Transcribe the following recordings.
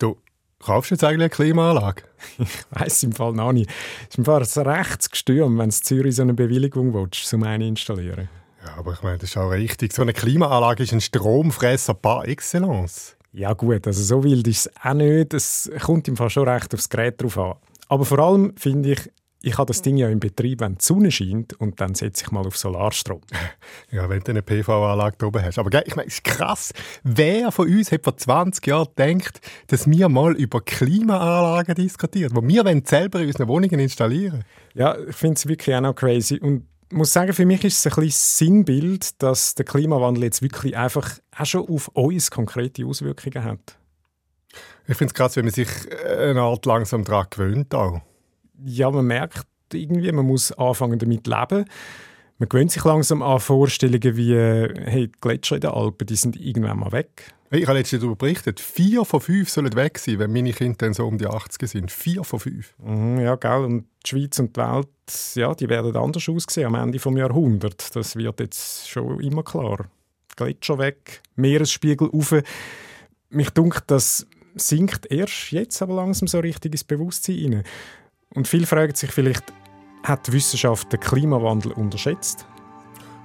Du, kaufst du jetzt eigentlich eine Klimaanlage? ich weiss im Fall noch nicht. Es ist im Fall ein rechtes Gestürm, wenn du in Zürich so eine Bewilligung willst, um eine installieren. Ja, aber ich meine, das ist auch richtig. So eine Klimaanlage ist ein Stromfresser par excellence. Ja gut, also so wild ist es auch nicht. Es kommt im Fall schon recht aufs Gerät drauf an. Aber vor allem finde ich, ich habe das Ding ja im Betrieb, wenn die Sonne scheint und dann setze ich mal auf Solarstrom. Ja, wenn du eine PV-Anlage oben hast. Aber ich meine, es ist krass. Wer von uns hat vor 20 Jahren gedacht, dass wir mal über Klimaanlagen diskutieren, wo wir selber in unseren Wohnungen installieren Ja, ich finde es wirklich auch noch crazy. Und ich muss sagen, für mich ist es ein bisschen Sinnbild, dass der Klimawandel jetzt wirklich einfach auch schon auf uns konkrete Auswirkungen hat. Ich finde es krass, wenn man sich eine Art langsam daran gewöhnt auch ja, man merkt irgendwie, man muss anfangen damit leben. Man gewöhnt sich langsam an Vorstellungen wie, hey, die Gletscher in den Alpen, die sind irgendwann mal weg. Ich habe letztens darüber berichtet, vier von fünf sollen weg sein, wenn meine Kinder dann so um die 80 sind. Vier von fünf. Mhm, ja, gell. Und die Schweiz und die Welt, ja, die werden anders aussehen am Ende des Jahrhunderts. Das wird jetzt schon immer klar. Gletscher weg, Meeresspiegel auf. Mich dunkt, das sinkt erst jetzt aber langsam so richtig ins Bewusstsein rein. Und viele fragen sich vielleicht, hat die Wissenschaft den Klimawandel unterschätzt?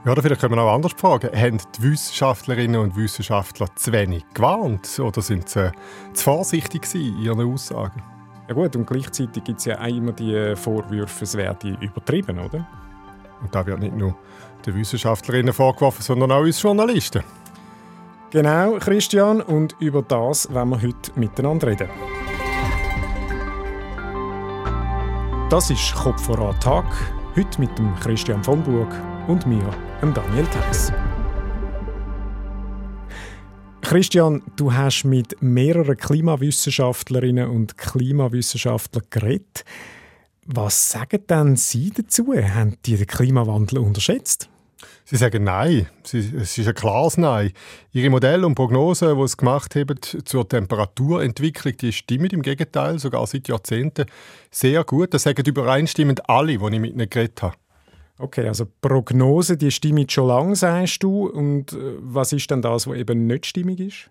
Ja, oder vielleicht können wir auch anders fragen. Haben die Wissenschaftlerinnen und Wissenschaftler zu wenig gewarnt oder sind sie zu vorsichtig in ihren Aussagen? Ja gut, und gleichzeitig gibt es ja auch immer die Vorwürfe, es werde übertrieben, oder? Und da wird nicht nur den Wissenschaftlerinnen vorgeworfen, sondern auch uns Journalisten. Genau, Christian, und über das wollen wir heute miteinander reden. Das ist Kopf voran Tag. Heute mit dem Christian von Burg und mir, dem Daniel Theiss. Christian, du hast mit mehreren Klimawissenschaftlerinnen und Klimawissenschaftlern geredet. Was sagen denn Sie dazu? Haben die den Klimawandel unterschätzt? Sie sagen Nein. es ist ein klares Nein. Ihre Modelle und Prognosen, die sie gemacht haben zur Temperaturentwicklung, die stimmen im Gegenteil, sogar seit Jahrzehnten sehr gut. Das sagen übereinstimmend alle, die ich mit ihnen geredet habe. Okay, also Prognosen, die stimmen schon lange, sagst du. Und äh, was ist denn das, was eben nicht stimmig ist?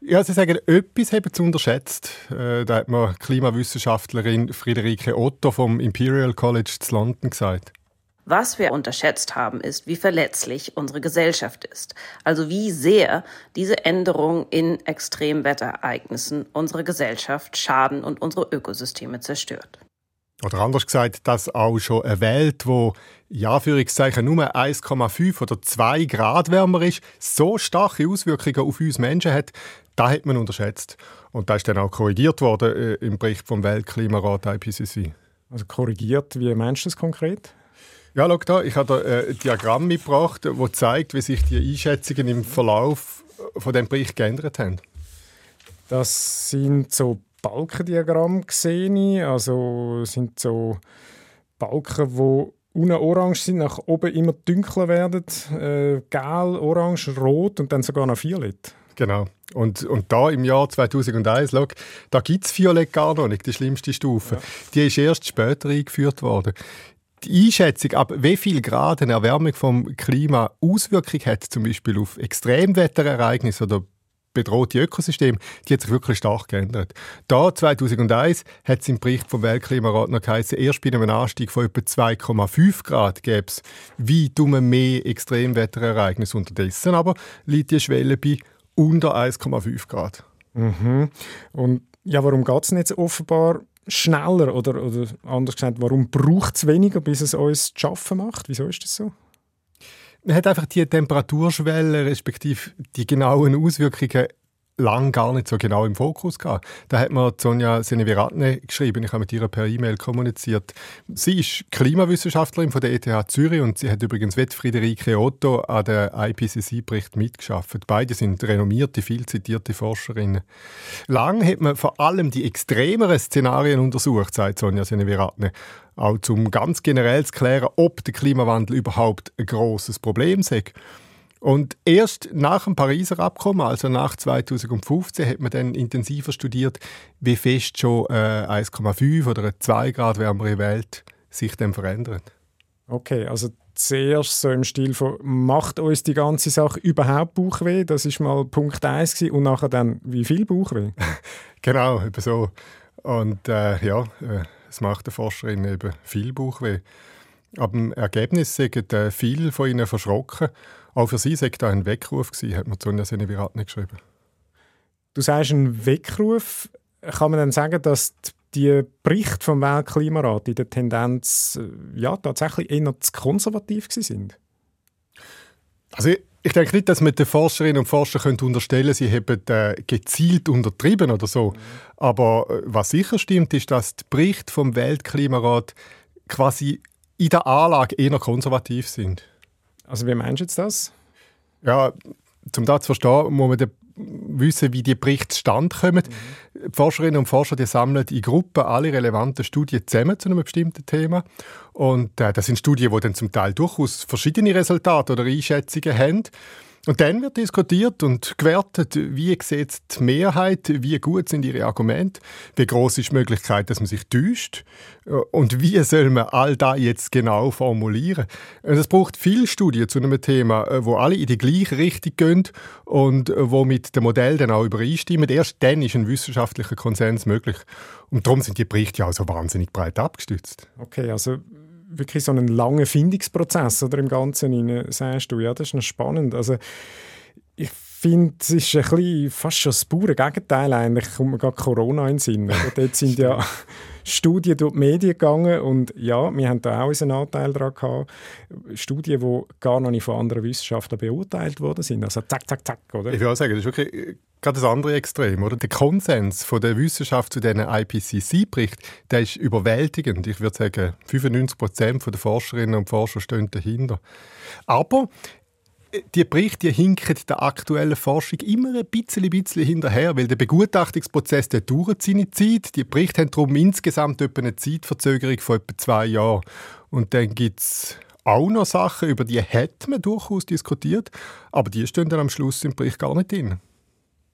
Ja, Sie sagen, etwas haben Sie unterschätzt. Äh, da hat mir Klimawissenschaftlerin Friederike Otto vom Imperial College zu London gesagt. Was wir unterschätzt haben, ist, wie verletzlich unsere Gesellschaft ist. Also wie sehr diese Änderungen in Extremwetterereignissen unsere Gesellschaft schaden und unsere Ökosysteme zerstört. Oder anders gesagt, dass auch schon eine Welt, wo ja Anführungszeichen nur 1,5 oder 2 Grad wärmer ist, so starke Auswirkungen auf uns Menschen hat, da hat man unterschätzt. Und da ist dann auch korrigiert worden äh, im Bericht vom Weltklimarat IPCC. Also korrigiert, wie meinst du das konkret? Ja, schau da, ich habe da ein Diagramm mitgebracht, das zeigt, wie sich die Einschätzungen im Verlauf von dem Bericht geändert haben. Das sind so Balkendiagramme gesehen, also sind so Balken, wo unten orange sind, nach oben immer dunkler werden, äh, gel, orange, rot und dann sogar noch violett. Genau. Und, und da im Jahr 2001, schau, da gibt es Violett gar noch nicht, die schlimmste Stufe. Ja. Die ist erst später eingeführt worden die Einschätzung, ab wie viel Grad eine Erwärmung vom Klima Auswirkung hat, zum Beispiel auf Extremwetterereignisse oder bedrohte Ökosysteme, die hat sich wirklich stark geändert. Da, 2001, hat es im Bericht vom Weltklimarat noch geheißen, erst bei einem Anstieg von etwa 2,5 Grad gäbe es wie dumme mehr Extremwetterereignisse. Unterdessen aber liegt die Schwelle bei unter 1,5 Grad. Mhm. Und ja, warum geht es nicht offenbar schneller? Oder, oder anders gesagt, warum braucht es weniger, bis es uns zu schaffen macht? Wieso ist das so? Man hat einfach die Temperaturschwelle respektive die genauen Auswirkungen lang gar nicht so genau im Fokus gehabt. Da hat mir Sonja Seneviratne geschrieben, ich habe mit ihr per E-Mail kommuniziert. Sie ist Klimawissenschaftlerin von der ETH Zürich und sie hat übrigens mit Friederike Otto an der IPCC-Bericht mitgeschafft. Beide sind renommierte, viel zitierte Forscherinnen. Lang hat man vor allem die extremeren Szenarien untersucht, sagt Sonja Seneviratne auch zum ganz generell zu klären, ob der Klimawandel überhaupt ein großes Problem ist. Und erst nach dem Pariser Abkommen, also nach 2015, hat man dann intensiver studiert, wie fest schon äh, 1,5 oder eine 2 Grad wärmere Welt sich dann verändert. Okay, also zuerst so im Stil von «Macht uns die ganze Sache überhaupt Bauchweh?» Das ist mal Punkt 1 und nachher dann «Wie viel Bauchweh?» Genau, eben so. Und äh, ja, äh, es macht den Forscherinnen eben viel Bauchweh. Aber im Ergebnis sind viele von ihnen verschrocken. Auch für sie sei da ein Weckruf gewesen, hat man Sonja Seneviratne geschrieben. Du sagst ein Weckruf. Kann man dann sagen, dass die Berichte vom Weltklimarat in der Tendenz äh, ja, tatsächlich eher zu konservativ sind? Also ich, denke nicht, dass man den Forscherinnen und Forschern könnte unterstellen sie haben äh, gezielt untertrieben oder so. Mhm. Aber äh, was sicher stimmt, ist, dass die Berichte vom Weltklimarat quasi in der Anlage eher konservativ sind. Also wie meinst du jetzt das? Ja, um das zu verstehen, muss man wissen, wie die Berichte stand kommen. Mhm. Die Forscherinnen und Forscher die sammeln in Gruppen alle relevanten Studien zusammen zu einem bestimmten Thema. Und äh, das sind Studien, die dann zum Teil durchaus verschiedene Resultate oder Einschätzungen haben. Und dann wird diskutiert und gewertet, wie sieht die Mehrheit, wie gut sind ihre Argumente, wie groß ist die Möglichkeit, dass man sich täuscht äh, und wie soll man all das jetzt genau formulieren. Es braucht viele Studien zu einem Thema, äh, wo alle in die gleiche Richtung gehen und äh, wo mit dem Modell dann auch übereinstimmen. Erst dann ist ein wissenschaftlicher Konsens möglich. Und darum sind die Berichte ja auch so wahnsinnig breit abgestützt. Okay, also wirklich so einen langen Findungsprozess oder im Ganzen rein, sagst du. Ja, das ist noch spannend. Also, ich finde, es ist ein bisschen, fast schon das pure Gegenteil eigentlich. Kommt mir gerade Corona in den Sinn. Dort sind ja Studien durch die Medien gegangen und ja, wir haben da auch unseren Anteil daran gehabt. Studien, die gar noch nicht von anderen Wissenschaftlern beurteilt worden sind. Also zack, zack, zack, oder? Ich auch sagen, das ist wirklich gerade das andere Extrem, oder? Der Konsens von der Wissenschaft zu diesen IPCC-Bericht, der ist überwältigend. Ich würde sagen, 95 Prozent der Forscherinnen und Forscher stehen dahinter. Aber äh, die Berichte die hinken der aktuellen Forschung immer ein bisschen, bisschen hinterher, weil der Begutachtungsprozess der dauert seine Zeit. Die Berichte haben darum insgesamt etwa eine Zeitverzögerung von etwa zwei Jahren. Und dann gibt es auch noch Sachen, über die hätte man durchaus diskutiert, aber die stehen dann am Schluss im Bericht gar nicht drin.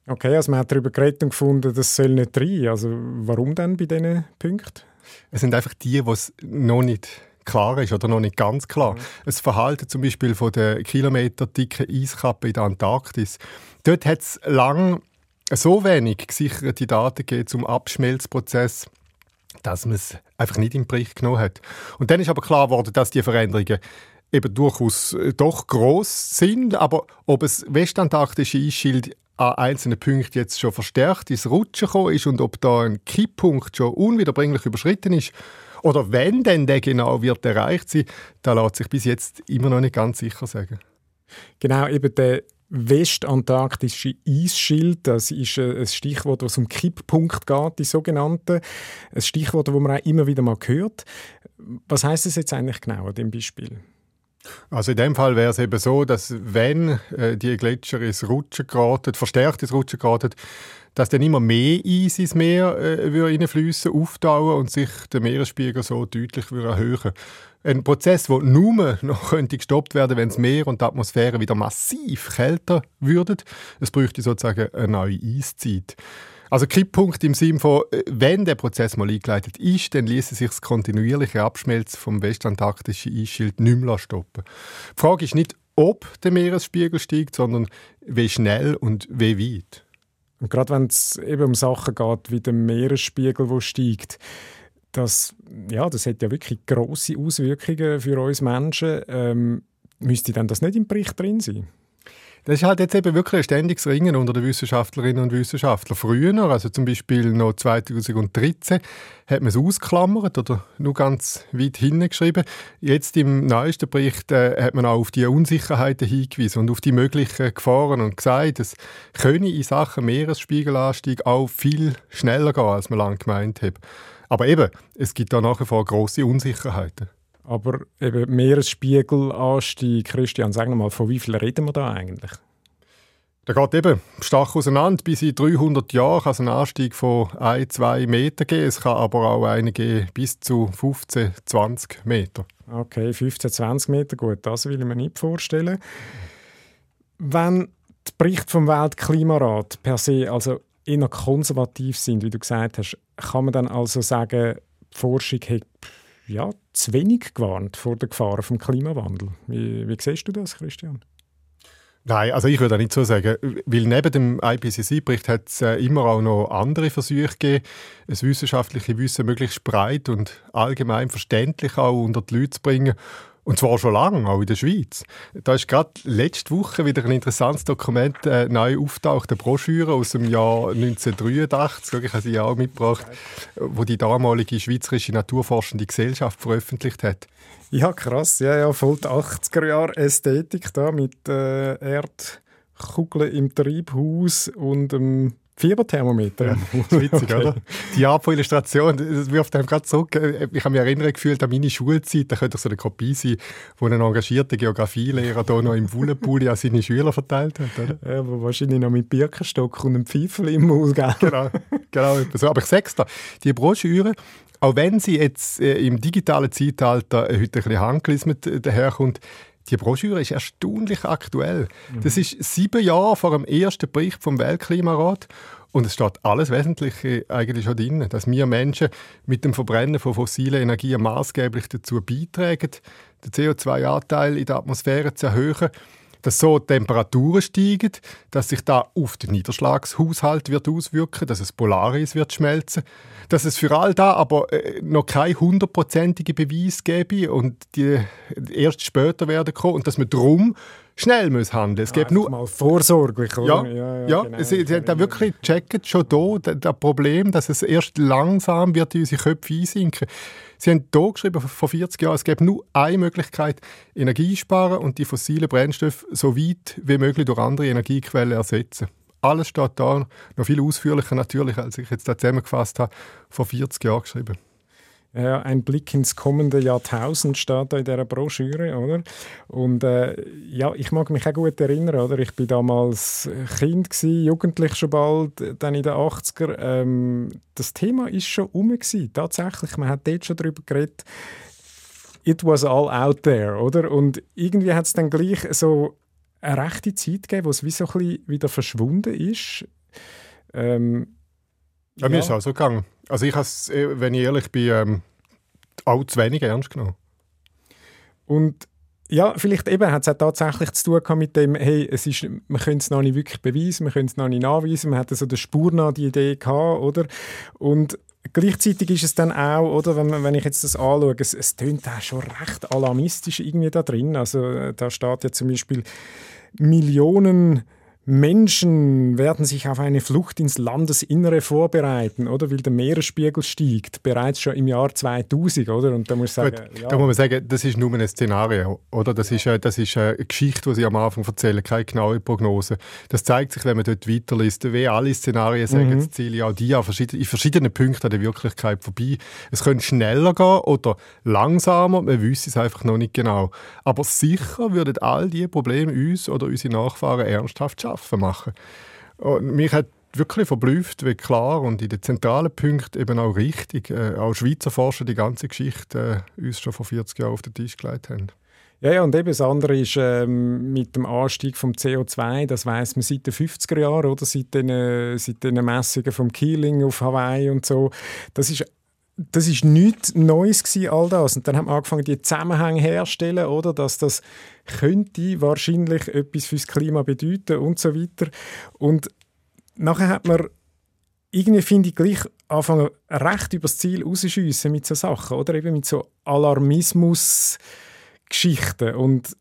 Okay, also man hat darüber geredet und gefunden, das soll nicht rein. Also warum denn bei diesen Punkten? Es sind einfach die, die es noch nicht klar ist oder noch nicht ganz klar. Mhm. Das Verhalten zum Beispiel von der kilometerdicken Eiskappe in der Antarktis. Dort hat es lange so wenig gesicherte Daten gegeben zum Abschmelzprozess, dass man es einfach nicht im Bericht genommen hat. Und dann ist aber klar geworden, dass die Veränderungen eben durchaus äh, doch groß sind, aber ob es westantarktische Eisschild an einzelnen Punkten jetzt schon verstärkt ins Rutschen gekommen ist und ob da ein Kipppunkt schon unwiederbringlich überschritten ist oder wenn denn der genau wird erreicht sein, da lässt sich bis jetzt immer noch nicht ganz sicher sagen. Genau, eben der westantarktische Eisschild, das ist ein Stichwort, das um Kipppunkt geht, die sogenannte. Ein Stichwort, das man auch immer wieder mal hört. Was heißt das jetzt eigentlich genau an dem Beispiel? Also in dem Fall wäre es eben so, dass wenn äh, die Gletscher ins Rutschen geraten, verstärkt ins Rutschen geraten, dass dann immer mehr Eis ins Meer äh, reinfließen, auftauen und sich der Meeresspiegel so deutlich erhöhen Ein Prozess, der nur noch könnte gestoppt werden wenn das Meer und die Atmosphäre wieder massiv kälter würden. Es bräuchte sozusagen eine neue Eiszeit. Also Kipppunkt im Sinne von, äh, wenn der Prozess mal eingeleitet ist, dann ließe sich das kontinuierliche Abschmelzen vom westantarktischen Eisschild nicht mehr stoppen. Die Frage ist nicht, ob der Meeresspiegel steigt, sondern wie schnell und wie weit. Und gerade wenn es eben um Sachen geht wie der Meeresspiegel, der steigt, das, ja, das hat ja wirklich große Auswirkungen für uns Menschen. Ähm, müsste dann das nicht im Bericht drin sein? Das ist halt jetzt eben wirklich ein ständiges Ringen unter den Wissenschaftlerinnen und Wissenschaftlern. Früher, also zum Beispiel noch 2013, hat man es ausklammert oder nur ganz weit hingeschrieben. Jetzt im neuesten Bericht äh, hat man auch auf die Unsicherheiten hingewiesen und auf die möglichen Gefahren und gesagt, es könne in Sachen Meeresspiegelanstieg auch viel schneller gehen, als man lange gemeint hat. Aber eben, es gibt da nach wie vor grosse Unsicherheiten. Aber eben Meeresspiegelanstieg, Christian, sag mal, von wie viel reden wir da eigentlich? Da geht eben stark auseinander. Bis in 300 Jahren kann es einen Anstieg von 1, 2 Meter geben. Es kann aber auch einen geben bis zu 15, 20 Meter. Okay, 15, 20 Meter, gut, das will ich mir nicht vorstellen. Wenn die Berichte vom Weltklimarat per se also eher konservativ sind, wie du gesagt hast, kann man dann also sagen, die Forschung hat ja, zu wenig gewarnt vor der Gefahr vom Klimawandel. Wie, wie siehst du das, Christian? Nein, also ich würde nicht so sagen, weil neben dem IPCC-Bericht hat es äh, immer auch noch andere Versuche gegeben, das wissenschaftliche Wissen möglichst breit und allgemein verständlich auch unter die Leute zu bringen. Und zwar schon lange, auch in der Schweiz. Da ist gerade letzte Woche wieder ein interessantes Dokument äh, neu auftaucht, eine Broschüre aus dem Jahr 1983, ich habe sie auch mitgebracht, wo die damalige Schweizerische Naturforschende Gesellschaft veröffentlicht hat. Ja, krass. Ja, ja, voll die 80er Jahre Ästhetik da mit äh, Erdkugeln im Treibhaus und einem Fieberthermometer. Ja, witzig, okay. oder? Die Art von Illustration, das wirft einem gerade zurück. Ich habe mich erinnert gefühlt an meine Schulzeit, da könnte so eine Kopie sein, wo ein engagierter Geografielehrer hier noch im Wullenpulli an seine Schüler verteilt hat. Oder? Ja, aber wahrscheinlich noch mit Birkenstock und einem Pfeifel im Maul. Genau, genau. So. Aber ich sage es dir, die Broschüre, auch wenn sie jetzt äh, im digitalen Zeitalter äh, heute ein bisschen handgelismet äh, daherkommt, die Broschüre ist erstaunlich aktuell. Mhm. Das ist sieben Jahre vor dem ersten Bericht vom Weltklimarat und es steht alles Wesentliche eigentlich schon drin, dass wir Menschen mit dem Verbrennen von fossilen Energien maßgeblich dazu beitragen, den CO2-Anteil in der Atmosphäre zu erhöhen dass so Temperaturen steigen, dass sich da auf den Niederschlagshaushalt wird auswirken, dass es Polaris wird schmelzen, dass es für all da aber äh, noch kein hundertprozentige Beweis gäbe und die erst später werden kommen und dass man drum schnell muss handeln. Es gibt nur mal vorsorglich, oder? Ja, ja, ja, ja genau, sie, sie haben da wirklich gecheckt schon da das Problem, dass es erst langsam wird in unsere Köpfe einsinken. Sie haben hier geschrieben, vor 40 Jahren, es gibt nur eine Möglichkeit, Energie sparen und die fossilen Brennstoffe so weit wie möglich durch andere Energiequellen ersetzen. Alles steht da, noch viel ausführlicher natürlich, als ich jetzt da zusammengefasst habe, vor 40 Jahren geschrieben. Ja, ein Blick ins kommende Jahrtausend steht da in dieser Broschüre, oder? Und äh, ja, ich mag mich auch gut erinnern, oder? Ich bin damals Kind gewesen, jugendlich schon bald, dann in den 80er. Ähm, das Thema ist schon um gewesen, tatsächlich. Man hat dort schon darüber geredet. It was all out there, oder? Und irgendwie hat es dann gleich so eine rechte Zeit gegeben, wo es wie so ein bisschen wieder verschwunden ist. Ähm, ja, mir ist auch so gegangen. Also ich habe es, äh, wenn ich ehrlich bin, ähm, auch zu wenig ernst genommen. Und ja, vielleicht eben hat es auch tatsächlich zu tun mit dem, hey, es ist, man könnte es noch nicht wirklich beweisen, man könnte es noch nicht nachweisen, man hat so der Spur nach die Idee gehabt, oder? Und gleichzeitig ist es dann auch, oder, wenn, wenn ich jetzt das anschaue, es, es tönt auch schon recht alarmistisch irgendwie da drin. Also äh, da steht ja zum Beispiel Millionen Menschen werden sich auf eine Flucht ins Landesinnere vorbereiten, oder? Weil der Meeresspiegel steigt, bereits schon im Jahr 2000, oder? Und da muss, sagen, Gut, ja. da muss man sagen, das ist nur ein Szenario, oder? Das, ja. ist, äh, das ist eine Geschichte, die Sie am Anfang erzählen, keine genaue Prognose. Das zeigt sich, wenn man dort weiterliest, wie alle Szenarien sagen, mhm. das Ziel auch die in verschiedenen Punkten an der Wirklichkeit vorbei. Es könnte schneller gehen oder langsamer, man wüsste es einfach noch nicht genau. Aber sicher würden all diese Probleme uns oder unsere Nachfahren ernsthaft schaffen schaffen machen. Und mich hat wirklich verblüfft, wie klar und in den zentralen Punkten eben auch richtig äh, auch Schweizer Forscher die ganze Geschichte äh, uns schon vor 40 Jahren auf den Tisch gelegt haben. Ja, ja, und eben das andere ist ähm, mit dem Anstieg vom CO2, das weiß man seit den 50er Jahren, oder? Seit den, äh, seit den Messungen vom Keeling auf Hawaii und so. Das ist das ist nichts Neues gewesen, all das. Und dann haben wir angefangen, die Zusammenhänge herzustellen, oder? Dass das könnte wahrscheinlich etwas fürs Klima bedeuten und so weiter. Und nachher hat man irgendwie, finde ich, gleich anfangen, recht übers Ziel rausschiessen mit so Sachen, oder? Eben mit so Alarmismus-Geschichten. Und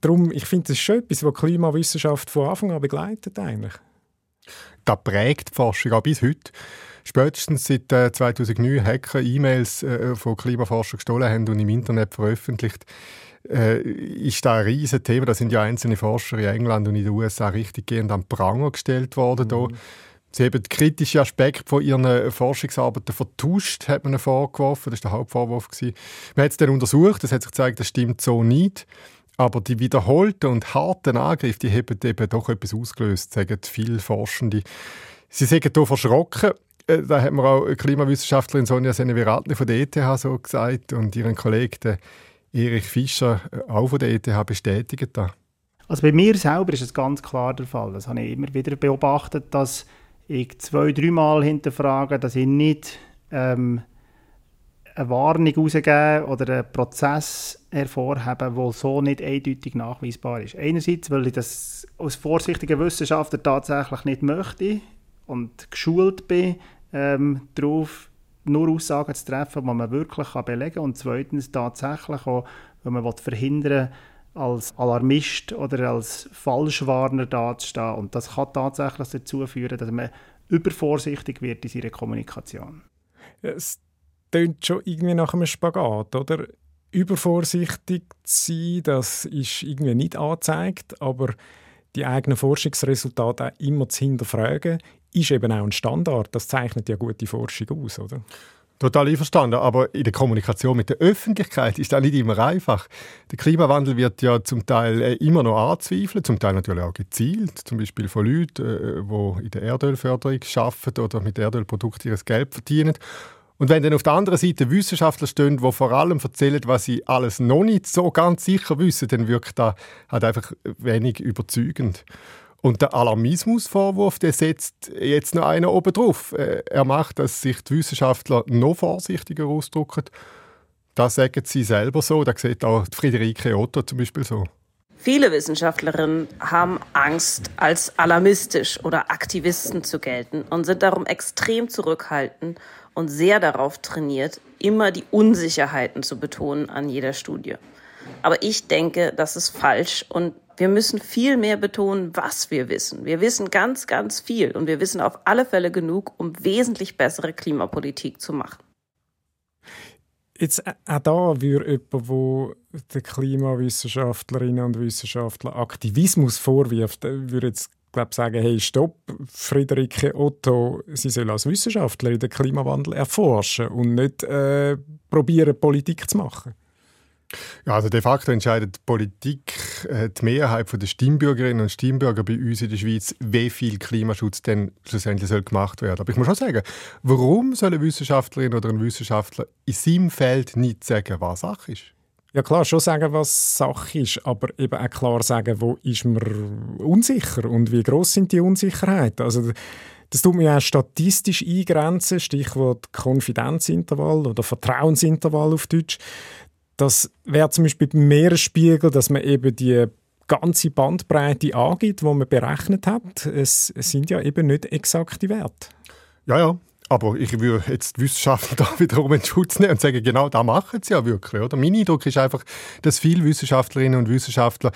darum, ich finde, das ist schon etwas, was Klimawissenschaft von Anfang an begleitet eigentlich. Das prägt die Forschung auch bis heute. Spätestens seit äh, 2009 Hacker E-Mails äh, von Klimaforschern gestohlen haben und im Internet veröffentlicht, äh, ist da ein riesiges Thema. Da sind ja einzelne Forscher in England und in den USA richtig gehend an Pranger gestellt worden. Mhm. Sie haben kritische Aspekte von ihren Forschungsarbeiten vertuscht, hat man ihnen vorgeworfen. Das war der Hauptvorwurf. Gewesen. Man hat es dann untersucht, es hat sich gezeigt, das stimmt so nicht. Aber die wiederholten und harten Angriffe, die haben eben doch etwas ausgelöst, sagen viele Forschende. Sie sind hier verschrocken äh, da hat mir auch Klimawissenschaftlerin Sonja Seneviratne von der ETH so gesagt und ihren Kollegen Erich Fischer äh, auch von der ETH bestätigt. Also bei mir selber ist es ganz klar der Fall. Das habe ich immer wieder beobachtet, dass ich zwei, dreimal hinterfrage, dass ich nicht ähm, eine Warnung rausgebe oder einen Prozess hervorheben, wo so nicht eindeutig nachweisbar ist. Einerseits, weil ich das als vorsichtiger Wissenschaftler tatsächlich nicht möchte und geschult bin, ähm, darauf nur Aussagen zu treffen, die man wirklich belegen kann. Und zweitens tatsächlich auch, wenn man verhindern will, als Alarmist oder als Falschwarner dazustehen. Und das kann tatsächlich dazu führen, dass man übervorsichtig wird in seiner Kommunikation. Es klingt schon irgendwie nach einem Spagat, oder? Übervorsichtig zu sein, das ist irgendwie nicht angezeigt, aber die eigenen Forschungsresultate auch immer zu hinterfragen, ist eben auch ein Standard. Das zeichnet ja gute Forschung aus, oder? Total einverstanden, aber in der Kommunikation mit der Öffentlichkeit ist das nicht immer einfach. Der Klimawandel wird ja zum Teil äh, immer noch anzweifelt, zum Teil natürlich auch gezielt, zum Beispiel von Leuten, die äh, in der Erdölförderung arbeiten oder mit Erdölprodukten ihr Geld verdienen. Und wenn dann auf der anderen Seite Wissenschaftler stehen, die vor allem erzählen, was sie alles noch nicht so ganz sicher wissen, dann wirkt das halt einfach wenig überzeugend. Und der Alarmismusvorwurf, der setzt jetzt noch einer oben drauf. Äh, er macht, dass sich die Wissenschaftler noch vorsichtiger ausdrücken. Das sagen sie selber so. Das sieht auch Friederike Otto zum Beispiel so. Viele Wissenschaftlerinnen haben Angst, als alarmistisch oder Aktivisten zu gelten und sind darum extrem zurückhaltend und sehr darauf trainiert, immer die Unsicherheiten zu betonen an jeder Studie. Aber ich denke, das ist falsch und wir müssen viel mehr betonen, was wir wissen. Wir wissen ganz, ganz viel und wir wissen auf alle Fälle genug, um wesentlich bessere Klimapolitik zu machen. Jetzt äh, auch da würde jemand, wo den Klimawissenschaftlerinnen und Wissenschaftlern Aktivismus vorwirft, äh, würde jetzt glaube sagen, hey, stopp, Friederike Otto, sie soll als Wissenschaftlerin den Klimawandel erforschen und nicht äh, probieren, Politik zu machen. Ja, also de facto entscheidet die Politik, äh, die Mehrheit der Stimmbürgerinnen und Stimmbürger bei uns in der Schweiz, wie viel Klimaschutz denn schlussendlich soll gemacht werden. Aber ich muss schon sagen, warum soll eine Wissenschaftlerin oder ein Wissenschaftler in seinem Feld nicht sagen, was Sache ist? Ja klar, schon sagen, was Sache ist, aber eben auch klar sagen, wo ist man unsicher und wie groß sind die Unsicherheiten. Also das tut man ja auch statistisch eingrenzen, Stichwort Konfidenzintervall oder Vertrauensintervall auf Deutsch. Das wäre zum Beispiel beim Meeresspiegel, dass man eben die ganze Bandbreite angibt, die man berechnet hat. Es, es sind ja eben nicht exakte Werte. Ja, ja. Aber ich würde jetzt die Wissenschaftler da wiederum in Schutz nehmen und sagen, genau das machen sie ja wirklich. Oder? Mein Eindruck ist einfach, dass viele Wissenschaftlerinnen und Wissenschaftler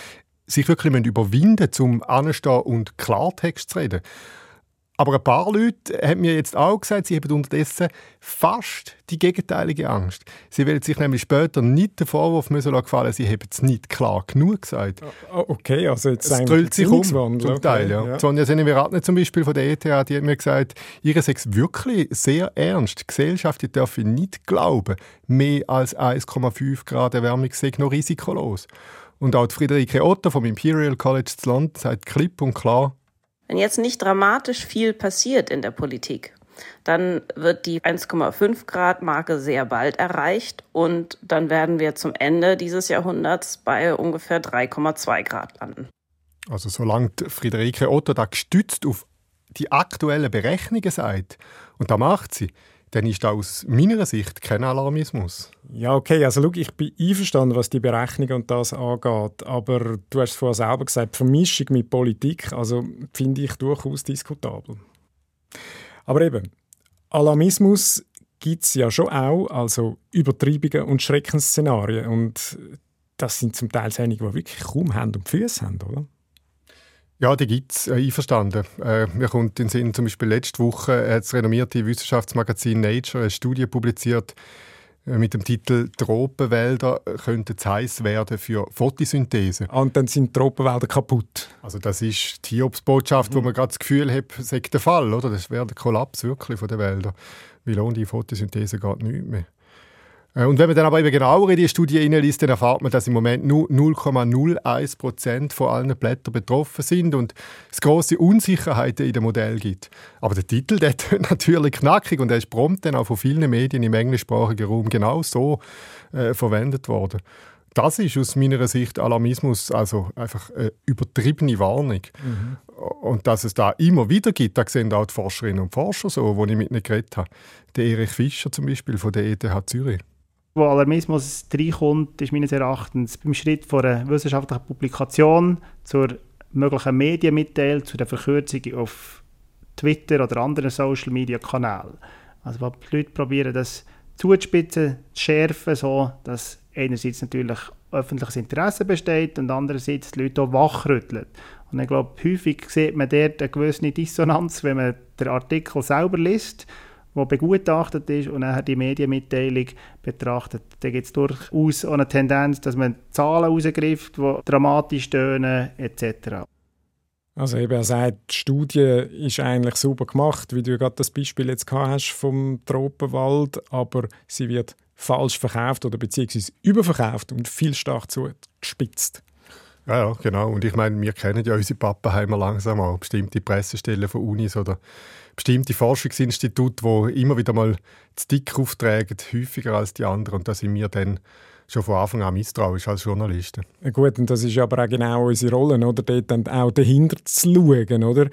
sich wirklich überwinden müssen, um anzustehen und Klartext zu reden. Aber ein paar Leute haben mir jetzt auch gesagt, sie haben unterdessen fast die gegenteilige Angst. Sie wollen sich nämlich später nicht den Vorwurf müssen gefallen, sie haben es nicht klar genug gesagt. Oh, okay, also jetzt es dreht sich um, zum Teil. Ja. Ja. Sonja Seneviratne zum Beispiel von der ETH, die hat mir gesagt, ihre es wirklich sehr ernst. Die Gesellschaft die darf nicht glauben, mehr als 1,5 Grad Erwärmung sei noch risikolos. Und auch die Friederike Otto vom Imperial College zu London sagt klipp und klar, wenn jetzt nicht dramatisch viel passiert in der Politik, dann wird die 1,5 Grad Marke sehr bald erreicht und dann werden wir zum Ende dieses Jahrhunderts bei ungefähr 3,2 Grad landen. Also solange Friederike Otto da gestützt auf die aktuellen Berechnungen sagt, und da macht sie, dann ist das aus meiner Sicht kein Alarmismus. Ja, okay, also schau, ich bin einverstanden, was die Berechnung und das angeht, aber du hast es vorher selber gesagt, Vermischung mit Politik, also finde ich durchaus diskutabel. Aber eben, Alarmismus gibt es ja schon auch, also Übertreibungen und Schreckensszenarien und das sind zum Teil einige, die wirklich kaum Hände und Füße haben, oder? Ja, die gibt es, äh, einverstanden. Äh, mir kommt in den Sinn, zum Beispiel letzte Woche hat das renommierte Wissenschaftsmagazin Nature eine Studie publiziert äh, mit dem Titel «Tropenwälder könnten zu heiß werden für Photosynthese». Ah, und dann sind Tropenwälder kaputt? Also das ist die Hiobsbotschaft, mhm. wo man gerade das Gefühl hat, sei der Fall, oder? Das wäre der Kollaps wirklich von den Wäldern. Weil ohne die Photosynthese geht nichts mehr. Äh, und wenn man dann aber eben genauer in die Studie hineinliest, dann erfahrt man, dass im Moment nur 0,01 Prozent von allen Blättern betroffen sind und es große Unsicherheiten in dem Modell gibt. Aber der Titel, der ist natürlich knackig und er ist prompt dann auch von vielen Medien im englischsprachigen Raum genau so äh, verwendet worden. Das ist aus meiner Sicht Alarmismus, also einfach eine übertriebene Warnung. Mhm. Und dass es da immer wieder gibt, das sehen auch die Forscherinnen und Forscher so, die ich mit ihnen geredet habe. Der Erich Fischer zum Beispiel von der ETH Zürich. Wo Alarmismus reinkommt, ist meines Erachtens beim Schritt von einer wissenschaftlichen Publikation zur möglichen Medienmitteilung, zu der Verkürzung auf Twitter oder anderen Social-Media-Kanälen. Also die Leute probieren, das zuzuspitzen, zu schärfen, so dass einerseits natürlich öffentliches Interesse besteht und andererseits die Leute auch wachrütteln. Und ich glaube, häufig sieht man dort eine gewisse Dissonanz, wenn man den Artikel selber liest, der begutachtet ist und nachher die Medienmitteilung betrachtet. Da gibt es durchaus eine Tendenz, dass man Zahlen rausgreift, die dramatisch tönen etc. Also eben, er sagt, die Studie ist eigentlich super gemacht, wie du gerade das Beispiel jetzt gehabt hast vom Tropenwald, aber sie wird falsch verkauft oder beziehungsweise überverkauft und viel stark zugespitzt. Ja, ja, genau. Und ich meine, wir kennen ja unsere Pappenheimer langsam auch. Bestimmte Pressestellen von Unis oder bestimmte Forschungsinstitute, die immer wieder mal zu dick auftragen, häufiger als die anderen. Und da sind wir dann schon von Anfang an misstrauisch als Journalisten. Ja, gut, und das ist aber auch genau unsere Rolle, oder? Dort dann auch dahinter zu schauen, oder?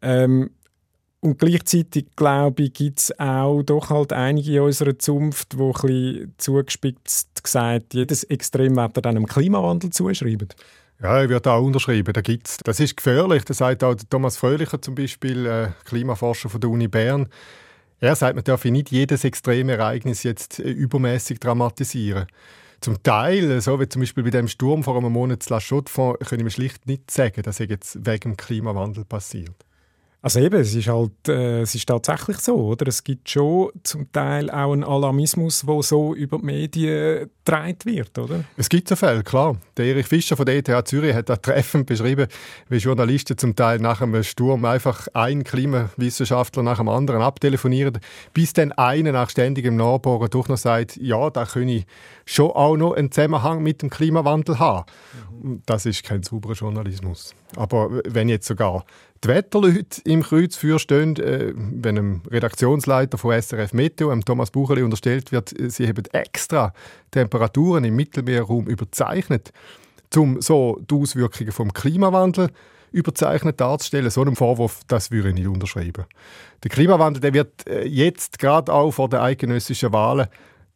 Ähm, und gleichzeitig, glaube ich, gibt es auch doch halt einige in unserer Zunft, die ein bisschen zugespitzt gesagt jedes Extremwetter dann dem Klimawandel zuschreiben. Ja, ich würde auch unterschreiben, da gibt's. Das ist gefährlich, das sagt auch Thomas Fröhlicher zum Beispiel, äh, Klimaforscher von der Uni Bern. Er sagt, man darf nicht jedes extreme Ereignis jetzt äh, übermäßig dramatisieren. Zum Teil, so wie zum Beispiel bei dem Sturm vor einem Monat zu La Chaux-de-Fonds, können wir schlicht nicht sagen, dass er jetzt wegen dem Klimawandel passiert. Also eben, es ist halt, äh, es ist tatsächlich so, oder? Es gibt schon zum Teil auch einen Alarmismus, der so über die Medien getragen wird, oder? Es gibt so Fälle, klar. Der Erich Fischer von der ETH Zürich hat da treffend beschrieben, wie Journalisten zum Teil nach einem Sturm einfach einen Klimawissenschaftler nach dem anderen abtelefonieren, bis dann einer nach ständigem Nachbohren doch noch sagt, ja, da könne ich schon auch noch einen Zusammenhang mit dem Klimawandel haben. Mhm. Das ist kein sauberer Journalismus. Aber wenn jetzt sogar die Wetterleute im Kreuzfeuer stehen, äh, wenn einem Redaktionsleiter von SRF Meteo, einem Thomas Bucheli, unterstellt wird, äh, sie haben extra Temperaturen im Mittelmeerraum überzeichnet, um so die Auswirkungen vom Klimawandel überzeichnet darzustellen. So einen Vorwurf, das würde ich nicht unterschreiben. Der Klimawandel der wird äh, jetzt gerade auch vor den eidgenössischen Wahlen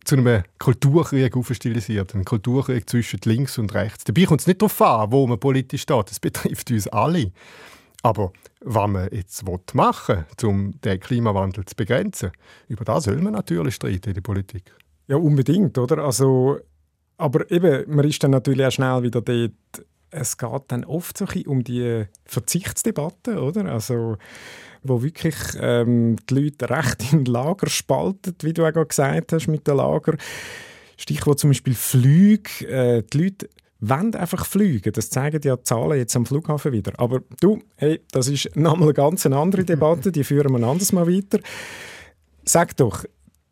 zu einem Kulturkrieg aufstilisiert. Ein Kulturkrieg zwischen links und rechts. Dabei kommt es nicht darauf an, wo man politisch steht. Das betrifft uns alle. Aber was man jetzt machen will, um den Klimawandel zu begrenzen, über das soll man natürlich streiten in der Politik. Ja, unbedingt, oder? Also, aber eben, man ist dann natürlich auch schnell wieder dort, es geht dann oft so ein um die Verzichtsdebatte, oder? Also, wo wirklich ähm, die Leute recht in Lager spalten, wie du auch gesagt hast mit den Lager. Stichwort zum Beispiel Flüge. Äh, die Leute wollen einfach fliegen. Das zeigen ja die Zahlen jetzt am Flughafen wieder. Aber du, hey, das ist nochmal eine ganz andere Debatte, die führen wir ein anderes Mal weiter. Sag doch,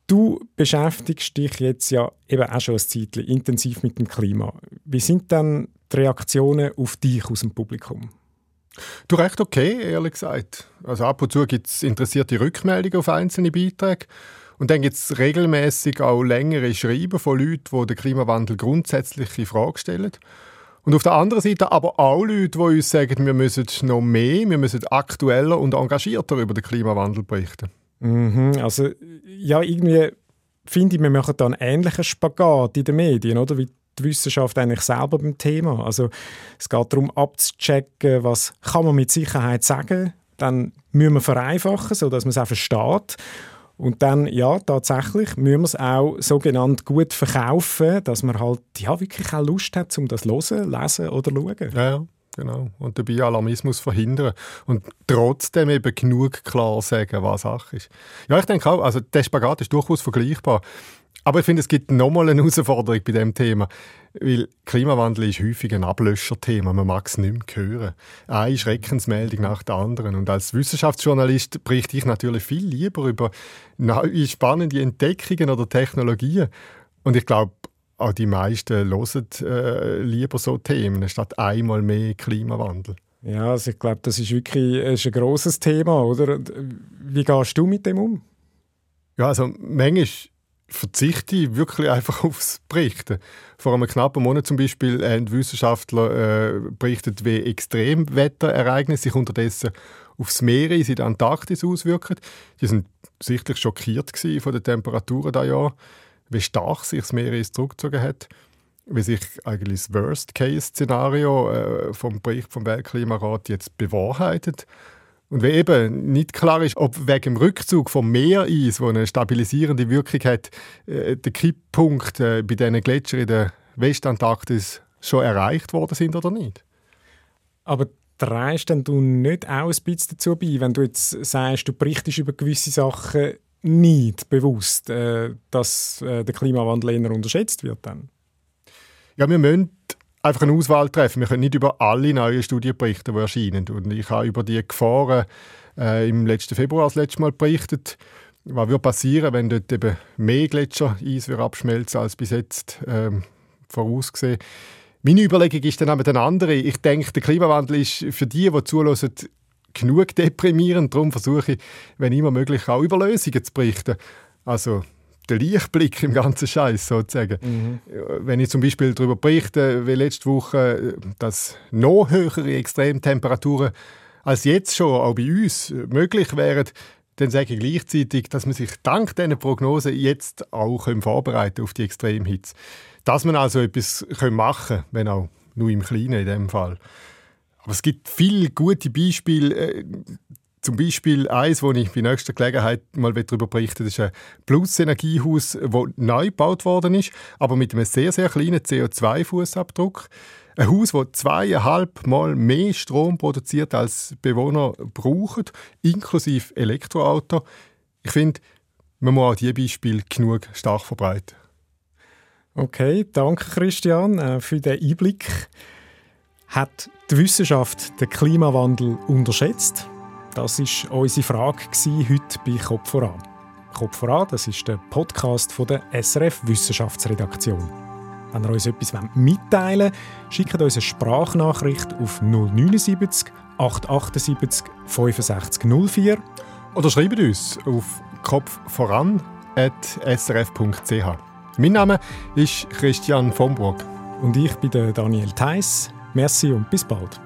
du beschäftigst dich jetzt ja eben auch schon ein Zeitchen intensiv mit dem Klima. Wie sind dann die Reaktionen auf dich aus dem Publikum? Du recht okay, ehrlich gesagt. Also ab und zu gibt es interessierte Rückmeldungen auf einzelne Beiträge. Und dann gibt es regelmäßig auch längere Schreiben von Leuten, die den Klimawandel grundsätzlich in Frage stellen. Und auf der anderen Seite aber auch Leute, die uns sagen, wir müssen noch mehr, wir müssen aktueller und engagierter über den Klimawandel berichten. Mhm, also ja, irgendwie finde ich, wir machen da einen ähnlichen Spagat in den Medien, oder? Wie die Wissenschaft eigentlich selber beim Thema. Also es geht darum abzuchecken, was kann man mit Sicherheit sagen. Dann müssen wir vereinfachen, sodass man es auch versteht. Und dann, ja, tatsächlich müssen wir es auch sogenannt gut verkaufen, dass man halt ja, wirklich auch Lust hat, um das zu hören, lesen oder schauen. Ja, ja, genau. Und dabei Alarmismus verhindern. Und trotzdem eben genug klar sagen, was Sache ist. Ja, ich denke auch, also der Spagat ist durchaus vergleichbar. Aber ich finde, es gibt nochmal eine Herausforderung bei diesem Thema. Weil Klimawandel ist häufig ein Ablöscherthema. Man mag es nicht mehr hören. Eine Schreckensmeldung nach der anderen. Und als Wissenschaftsjournalist berichte ich natürlich viel lieber über neue, spannende Entdeckungen oder Technologien. Und ich glaube, auch die meisten hören äh, lieber so Themen, statt einmal mehr Klimawandel. Ja, also ich glaube, das ist wirklich ist ein grosses Thema, oder? Wie gehst du mit dem um? Ja, also manchmal verzichte ich wirklich einfach aufs Berichten. Vor einem knappen Monat zum Beispiel haben Wissenschaftler äh, berichtet, wie Extremwetterereignisse sich unterdessen aufs Meer in der Antarktis auswirken. Die sind sichtlich schockiert von den Temperaturen da Jahr. Wie stark sich das Meer zurückgezogen hat, wie sich eigentlich das Worst-Case-Szenario äh, vom Bericht vom Weltklimarat jetzt bewahrheitet. Und wie eben nicht klar ist, ob wegen dem Rückzug vom Meereis, wo eine stabilisierende Wirkung hat, äh, der Kipppunkt äh, bei diesen Gletschern in der Westantarktis schon erreicht worden sind oder nicht. Aber trägst du nicht auch ein bisschen dazu bei, wenn du jetzt sagst, du berichtest über gewisse Sachen nicht bewusst, äh, dass äh, der Klimawandel eher unterschätzt wird dann? Ja, wir müssen einfach eine Auswahl treffen. Wir können nicht über alle neuen Studien berichten, die erscheinen. Und ich habe über die Gefahren äh, im letzten Februar das letzte Mal berichtet. Was würde passieren, wenn dort eben mehr Gletscher Eis abschmelzen als bis jetzt ähm, vorausgesehen? Meine Überlegung ist dann aber eine andere. Ich denke, der Klimawandel ist für die, die zulassen, genug deprimierend. Darum versuche ich, wenn immer möglich, auch über Lösungen zu berichten. Also der Lichtblick im ganzen Scheiß sozusagen. Mhm. Wenn ich zum Beispiel darüber berichte, wie letzte Woche, dass noch höhere Extremtemperaturen als jetzt schon auch bei uns möglich wären, dann sage ich gleichzeitig, dass man sich dank dieser Prognose jetzt auch vorbereiten auf die Extremhitze. Dass man also etwas machen kann, wenn auch nur im Kleinen in dem Fall. Aber es gibt viele gute Beispiele. Äh, zum Beispiel eins, wo ich bei nächster Gelegenheit mal darüber berichten das ist ein Plus-Energiehaus, das neu gebaut worden ist, aber mit einem sehr, sehr kleinen CO2-Fußabdruck. Ein Haus, das zweieinhalb Mal mehr Strom produziert, als Bewohner brauchen, inklusive Elektroauto. Ich finde, man muss auch diese Beispiele genug stark verbreiten. Okay, danke Christian äh, für den Einblick. Hat die Wissenschaft den Klimawandel unterschätzt? Das war unsere Frage heute bei Kopf voran. Kopf voran, das ist der Podcast von der SRF Wissenschaftsredaktion. Wenn ihr uns etwas mitteilen wollt, schickt uns eine Sprachnachricht auf 079 878 6504 oder schreibt uns auf kopfvoran.srf.ch. Mein Name ist Christian Vomburg. Und ich bin Daniel Theiss. Merci und bis bald.